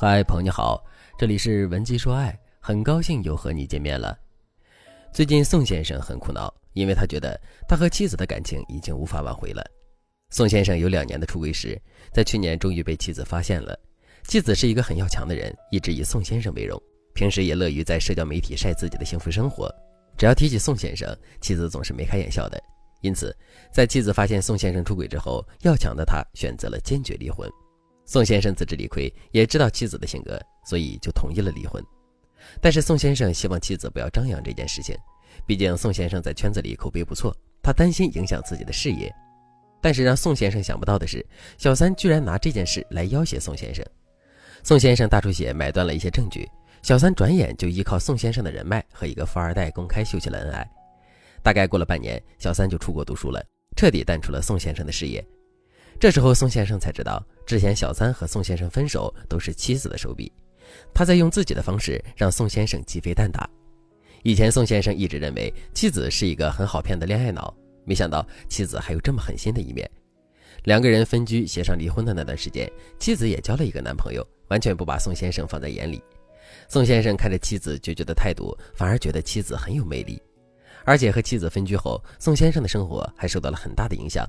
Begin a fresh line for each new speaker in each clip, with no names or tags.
嗨，朋友你好，这里是文姬说爱，很高兴又和你见面了。最近宋先生很苦恼，因为他觉得他和妻子的感情已经无法挽回了。宋先生有两年的出轨史，在去年终于被妻子发现了。妻子是一个很要强的人，一直以宋先生为荣，平时也乐于在社交媒体晒自己的幸福生活。只要提起宋先生，妻子总是眉开眼笑的。因此，在妻子发现宋先生出轨之后，要强的他选择了坚决离婚。宋先生自知理亏，也知道妻子的性格，所以就同意了离婚。但是宋先生希望妻子不要张扬这件事情，毕竟宋先生在圈子里口碑不错，他担心影响自己的事业。但是让宋先生想不到的是，小三居然拿这件事来要挟宋先生。宋先生大出血买断了一些证据，小三转眼就依靠宋先生的人脉和一个富二代公开秀起了恩爱。大概过了半年，小三就出国读书了，彻底淡出了宋先生的视野。这时候宋先生才知道。之前小三和宋先生分手都是妻子的手笔，他在用自己的方式让宋先生鸡飞蛋打。以前宋先生一直认为妻子是一个很好骗的恋爱脑，没想到妻子还有这么狠心的一面。两个人分居协商离婚的那段时间，妻子也交了一个男朋友，完全不把宋先生放在眼里。宋先生看着妻子决绝的态度，反而觉得妻子很有魅力。而且和妻子分居后，宋先生的生活还受到了很大的影响。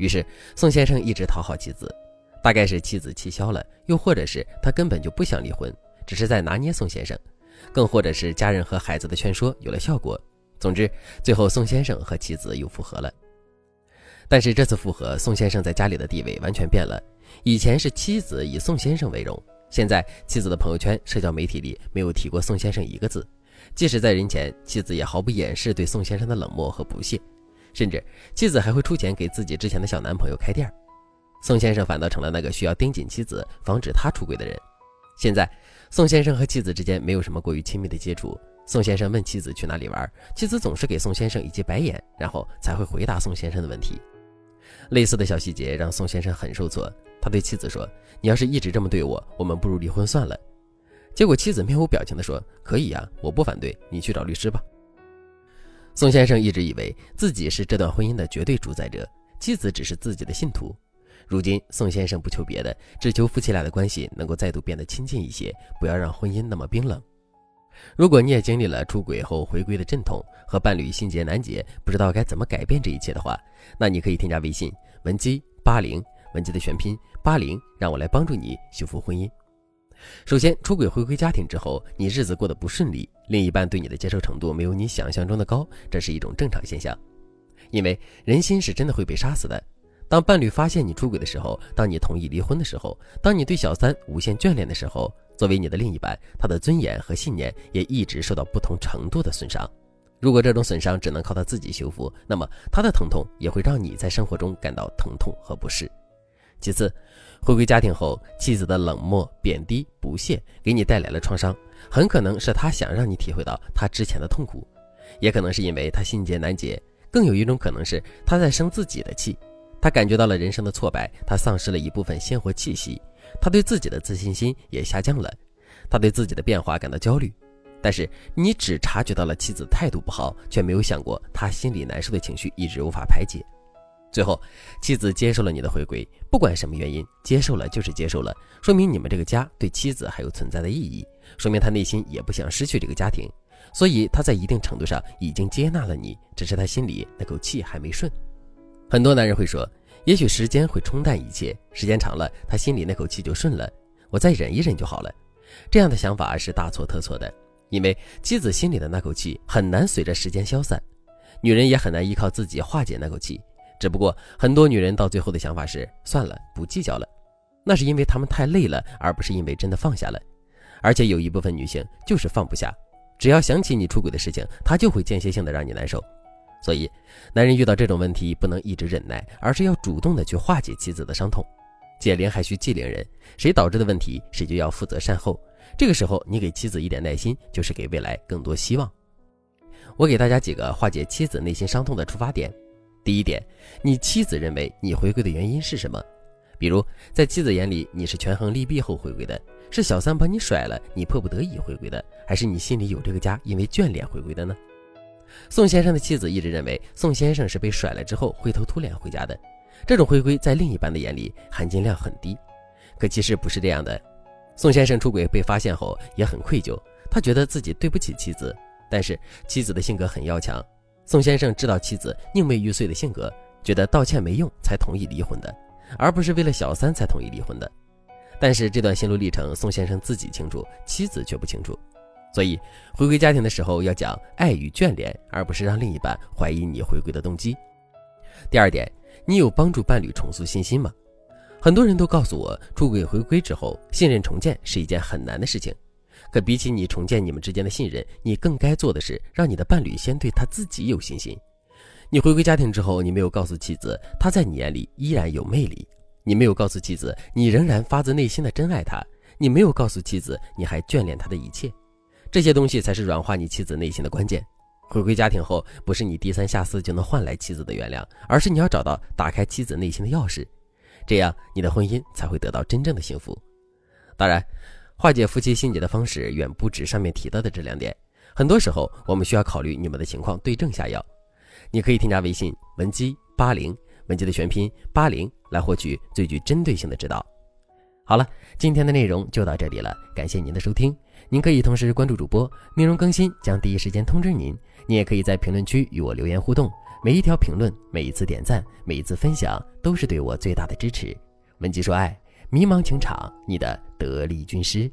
于是宋先生一直讨好妻子。大概是妻子气消了，又或者是他根本就不想离婚，只是在拿捏宋先生，更或者是家人和孩子的劝说有了效果。总之，最后宋先生和妻子又复合了。但是这次复合，宋先生在家里的地位完全变了。以前是妻子以宋先生为荣，现在妻子的朋友圈、社交媒体里没有提过宋先生一个字，即使在人前，妻子也毫不掩饰对宋先生的冷漠和不屑，甚至妻子还会出钱给自己之前的小男朋友开店。宋先生反倒成了那个需要盯紧妻子、防止他出轨的人。现在，宋先生和妻子之间没有什么过于亲密的接触。宋先生问妻子去哪里玩，妻子总是给宋先生一记白眼，然后才会回答宋先生的问题。类似的小细节让宋先生很受挫。他对妻子说：“你要是一直这么对我，我们不如离婚算了。”结果妻子面无表情地说：“可以呀，我不反对，你去找律师吧。”宋先生一直以为自己是这段婚姻的绝对主宰者，妻子只是自己的信徒。如今，宋先生不求别的，只求夫妻俩的关系能够再度变得亲近一些，不要让婚姻那么冰冷。如果你也经历了出轨后回归的阵痛，和伴侣心结难解，不知道该怎么改变这一切的话，那你可以添加微信文姬八零，文姬的全拼八零，让我来帮助你修复婚姻。首先，出轨回归家庭之后，你日子过得不顺利，另一半对你的接受程度没有你想象中的高，这是一种正常现象，因为人心是真的会被杀死的。当伴侣发现你出轨的时候，当你同意离婚的时候，当你对小三无限眷恋的时候，作为你的另一半，他的尊严和信念也一直受到不同程度的损伤。如果这种损伤只能靠他自己修复，那么他的疼痛也会让你在生活中感到疼痛和不适。其次，回归家庭后，妻子的冷漠、贬低、不屑给你带来了创伤，很可能是他想让你体会到他之前的痛苦，也可能是因为他心结难解，更有一种可能是他在生自己的气。他感觉到了人生的挫败，他丧失了一部分鲜活气息，他对自己的自信心也下降了，他对自己的变化感到焦虑。但是你只察觉到了妻子态度不好，却没有想过他心里难受的情绪一直无法排解。最后，妻子接受了你的回归，不管什么原因，接受了就是接受了，说明你们这个家对妻子还有存在的意义，说明他内心也不想失去这个家庭，所以他在一定程度上已经接纳了你，只是他心里那口气还没顺。很多男人会说，也许时间会冲淡一切，时间长了，他心里那口气就顺了，我再忍一忍就好了。这样的想法是大错特错的，因为妻子心里的那口气很难随着时间消散，女人也很难依靠自己化解那口气。只不过很多女人到最后的想法是算了，不计较了，那是因为她们太累了，而不是因为真的放下了。而且有一部分女性就是放不下，只要想起你出轨的事情，她就会间歇性的让你难受。所以，男人遇到这种问题不能一直忍耐，而是要主动的去化解妻子的伤痛。解铃还需系铃人，谁导致的问题，谁就要负责善后。这个时候，你给妻子一点耐心，就是给未来更多希望。我给大家几个化解妻子内心伤痛的出发点。第一点，你妻子认为你回归的原因是什么？比如，在妻子眼里，你是权衡利弊后回归的，是小三把你甩了，你迫不得已回归的，还是你心里有这个家，因为眷恋回归的呢？宋先生的妻子一直认为宋先生是被甩了之后灰头土脸回家的，这种回归在另一半的眼里含金量很低，可其实不是这样的。宋先生出轨被发现后也很愧疚，他觉得自己对不起妻子，但是妻子的性格很要强。宋先生知道妻子宁为玉碎的性格，觉得道歉没用，才同意离婚的，而不是为了小三才同意离婚的。但是这段心路历程，宋先生自己清楚，妻子却不清楚。所以回归家庭的时候要讲爱与眷恋，而不是让另一半怀疑你回归的动机。第二点，你有帮助伴侣重塑信心吗？很多人都告诉我，出轨回归之后，信任重建是一件很难的事情。可比起你重建你们之间的信任，你更该做的是让你的伴侣先对他自己有信心。你回归家庭之后，你没有告诉妻子他在你眼里依然有魅力，你没有告诉妻子你仍然发自内心的真爱他，你没有告诉妻子你还眷恋他的一切，这些东西才是软化你妻子内心的关键。回归家庭后，不是你低三下四就能换来妻子的原谅，而是你要找到打开妻子内心的钥匙，这样你的婚姻才会得到真正的幸福。当然。化解夫妻心结的方式远不止上面提到的这两点，很多时候我们需要考虑你们的情况，对症下药。你可以添加微信文姬八零，文姬的全拼八零，来获取最具针对性的指导。好了，今天的内容就到这里了，感谢您的收听。您可以同时关注主播，内容更新将第一时间通知您。您也可以在评论区与我留言互动，每一条评论、每一次点赞、每一次分享，都是对我最大的支持。文姬说爱。迷茫情场，你的得力军师。